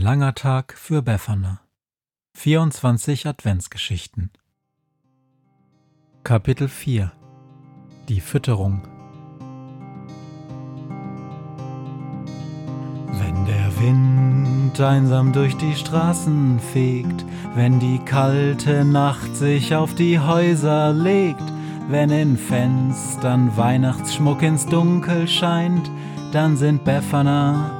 langer Tag für Befana. 24 Adventsgeschichten. Kapitel 4 Die Fütterung. Wenn der Wind einsam durch die Straßen fegt, wenn die kalte Nacht sich auf die Häuser legt, wenn in Fenstern Weihnachtsschmuck ins Dunkel scheint, dann sind Befana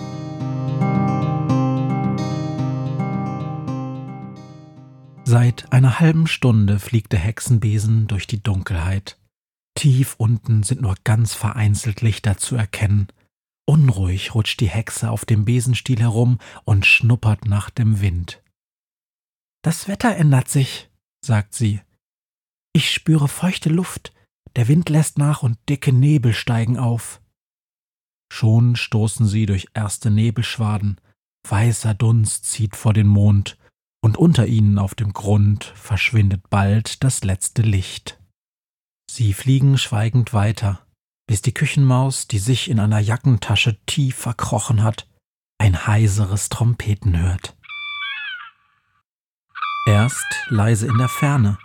Seit einer halben Stunde fliegt der Hexenbesen durch die Dunkelheit. Tief unten sind nur ganz vereinzelt Lichter zu erkennen. Unruhig rutscht die Hexe auf dem Besenstiel herum und schnuppert nach dem Wind. Das Wetter ändert sich, sagt sie. Ich spüre feuchte Luft, der Wind lässt nach und dicke Nebel steigen auf. Schon stoßen sie durch erste Nebelschwaden, weißer Dunst zieht vor den Mond, und unter ihnen auf dem Grund verschwindet bald das letzte Licht. Sie fliegen schweigend weiter, bis die Küchenmaus, die sich in einer Jackentasche tief verkrochen hat, ein heiseres Trompeten hört. Erst leise in der Ferne,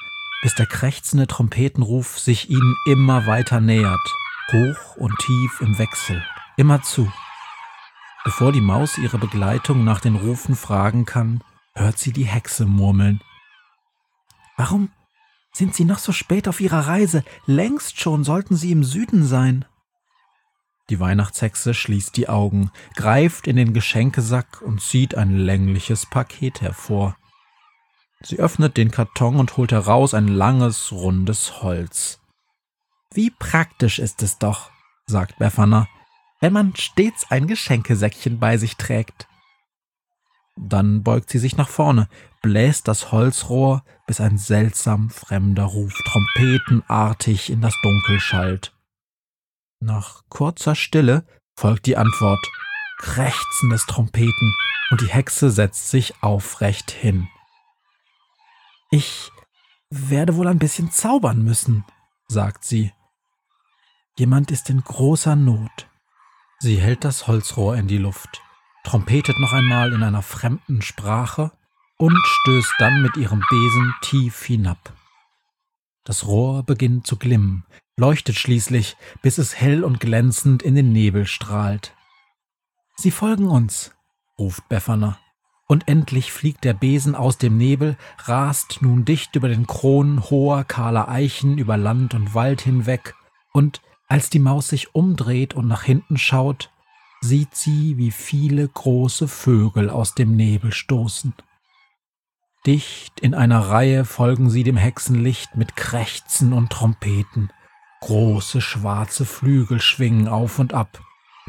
bis der krächzende Trompetenruf sich ihnen immer weiter nähert, hoch und tief im Wechsel, immer zu. Bevor die Maus ihre Begleitung nach den Rufen fragen kann, hört sie die Hexe murmeln. Warum sind Sie noch so spät auf Ihrer Reise? Längst schon sollten Sie im Süden sein. Die Weihnachtshexe schließt die Augen, greift in den Geschenkesack und zieht ein längliches Paket hervor. Sie öffnet den Karton und holt heraus ein langes, rundes Holz. Wie praktisch ist es doch, sagt Befana, wenn man stets ein Geschenkesäckchen bei sich trägt. Dann beugt sie sich nach vorne, bläst das Holzrohr, bis ein seltsam fremder Ruf trompetenartig in das Dunkel schallt. Nach kurzer Stille folgt die Antwort, krächzendes Trompeten, und die Hexe setzt sich aufrecht hin. Ich werde wohl ein bisschen zaubern müssen, sagt sie. Jemand ist in großer Not. Sie hält das Holzrohr in die Luft trompetet noch einmal in einer fremden Sprache und stößt dann mit ihrem Besen tief hinab. Das Rohr beginnt zu glimmen, leuchtet schließlich, bis es hell und glänzend in den Nebel strahlt. Sie folgen uns, ruft Befana, und endlich fliegt der Besen aus dem Nebel, rast nun dicht über den Kronen hoher, kahler Eichen über Land und Wald hinweg, und als die Maus sich umdreht und nach hinten schaut, sieht sie, wie viele große Vögel aus dem Nebel stoßen. Dicht in einer Reihe folgen sie dem Hexenlicht mit Krächzen und Trompeten. Große schwarze Flügel schwingen auf und ab.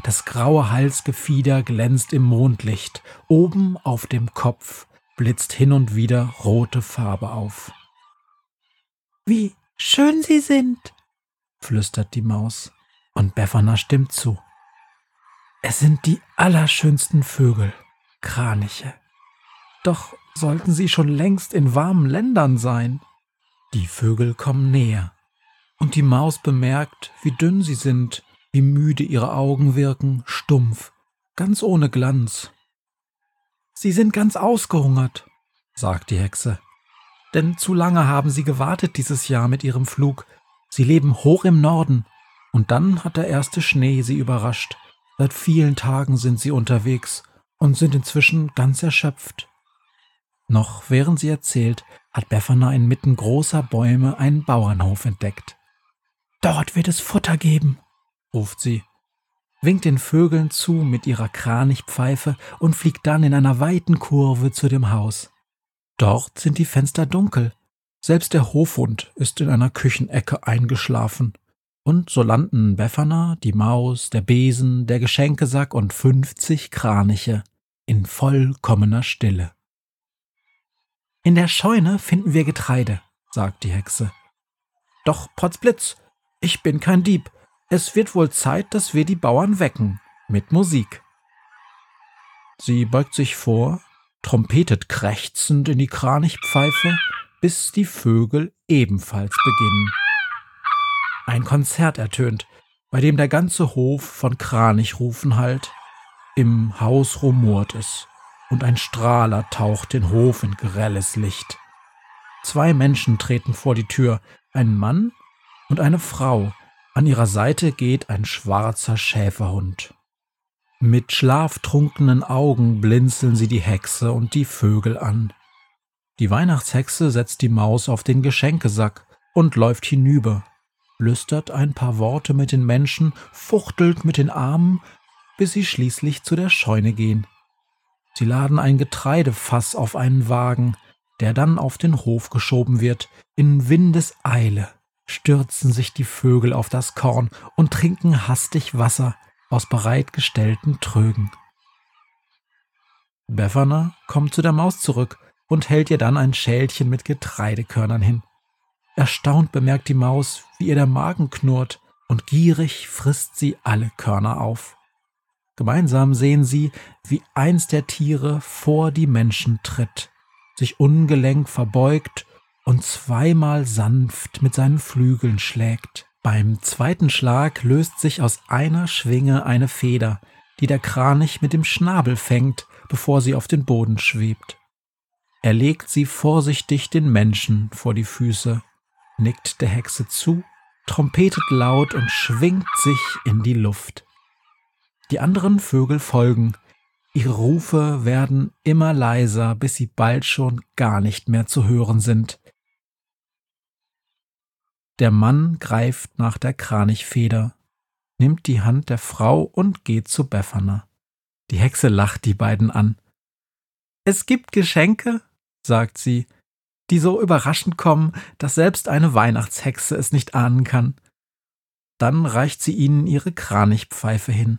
Das graue Halsgefieder glänzt im Mondlicht. Oben auf dem Kopf blitzt hin und wieder rote Farbe auf. Wie schön Sie sind, flüstert die Maus, und Befana stimmt zu. Es sind die allerschönsten Vögel, Kraniche. Doch sollten sie schon längst in warmen Ländern sein. Die Vögel kommen näher, und die Maus bemerkt, wie dünn sie sind, wie müde ihre Augen wirken, stumpf, ganz ohne Glanz. Sie sind ganz ausgehungert, sagt die Hexe. Denn zu lange haben sie gewartet dieses Jahr mit ihrem Flug. Sie leben hoch im Norden, und dann hat der erste Schnee sie überrascht. Seit vielen Tagen sind sie unterwegs und sind inzwischen ganz erschöpft. Noch während sie erzählt, hat Befana inmitten großer Bäume einen Bauernhof entdeckt. Dort wird es Futter geben, ruft sie, winkt den Vögeln zu mit ihrer Kranichpfeife und fliegt dann in einer weiten Kurve zu dem Haus. Dort sind die Fenster dunkel, selbst der Hofhund ist in einer Küchenecke eingeschlafen. Und so landen Befana, die Maus, der Besen, der Geschenkesack und fünfzig Kraniche in vollkommener Stille. In der Scheune finden wir Getreide, sagt die Hexe. Doch, Potzblitz, ich bin kein Dieb. Es wird wohl Zeit, dass wir die Bauern wecken. Mit Musik. Sie beugt sich vor, trompetet krächzend in die Kranichpfeife, bis die Vögel ebenfalls beginnen. Ein Konzert ertönt, bei dem der ganze Hof von Kranichrufen hallt. Im Haus rumort es, und ein Strahler taucht den Hof in grelles Licht. Zwei Menschen treten vor die Tür, ein Mann und eine Frau. An ihrer Seite geht ein schwarzer Schäferhund. Mit schlaftrunkenen Augen blinzeln sie die Hexe und die Vögel an. Die Weihnachtshexe setzt die Maus auf den Geschenkesack und läuft hinüber, flüstert ein paar Worte mit den Menschen, fuchtelt mit den Armen, bis sie schließlich zu der Scheune gehen. Sie laden ein Getreidefass auf einen Wagen, der dann auf den Hof geschoben wird. In Windeseile stürzen sich die Vögel auf das Korn und trinken hastig Wasser aus bereitgestellten Trögen. Befana kommt zu der Maus zurück und hält ihr dann ein Schälchen mit Getreidekörnern hin. Erstaunt bemerkt die Maus, wie ihr der Magen knurrt, und gierig frisst sie alle Körner auf. Gemeinsam sehen sie, wie eins der Tiere vor die Menschen tritt, sich ungelenk verbeugt und zweimal sanft mit seinen Flügeln schlägt. Beim zweiten Schlag löst sich aus einer Schwinge eine Feder, die der Kranich mit dem Schnabel fängt, bevor sie auf den Boden schwebt. Er legt sie vorsichtig den Menschen vor die Füße, nickt der Hexe zu, trompetet laut und schwingt sich in die Luft. Die anderen Vögel folgen, ihre Rufe werden immer leiser, bis sie bald schon gar nicht mehr zu hören sind. Der Mann greift nach der Kranichfeder, nimmt die Hand der Frau und geht zu Befana. Die Hexe lacht die beiden an. Es gibt Geschenke, sagt sie, die so überraschend kommen, dass selbst eine Weihnachtshexe es nicht ahnen kann. Dann reicht sie ihnen ihre Kranichpfeife hin.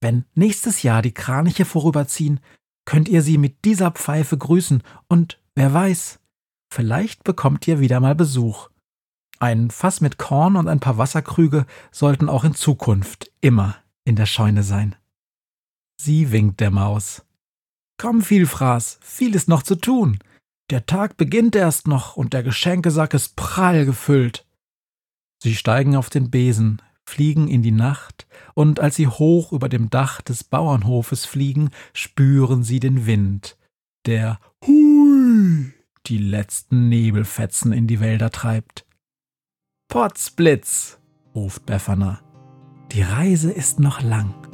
Wenn nächstes Jahr die Kraniche vorüberziehen, könnt ihr sie mit dieser Pfeife grüßen und wer weiß, vielleicht bekommt ihr wieder mal Besuch. Ein Fass mit Korn und ein paar Wasserkrüge sollten auch in Zukunft immer in der Scheune sein. Sie winkt der Maus. Komm, Vielfraß, viel ist noch zu tun. Der Tag beginnt erst noch und der Geschenkesack ist prall gefüllt. Sie steigen auf den Besen, fliegen in die Nacht, und als sie hoch über dem Dach des Bauernhofes fliegen, spüren sie den Wind, der Hui die letzten Nebelfetzen in die Wälder treibt. Potzblitz, ruft Befana. Die Reise ist noch lang.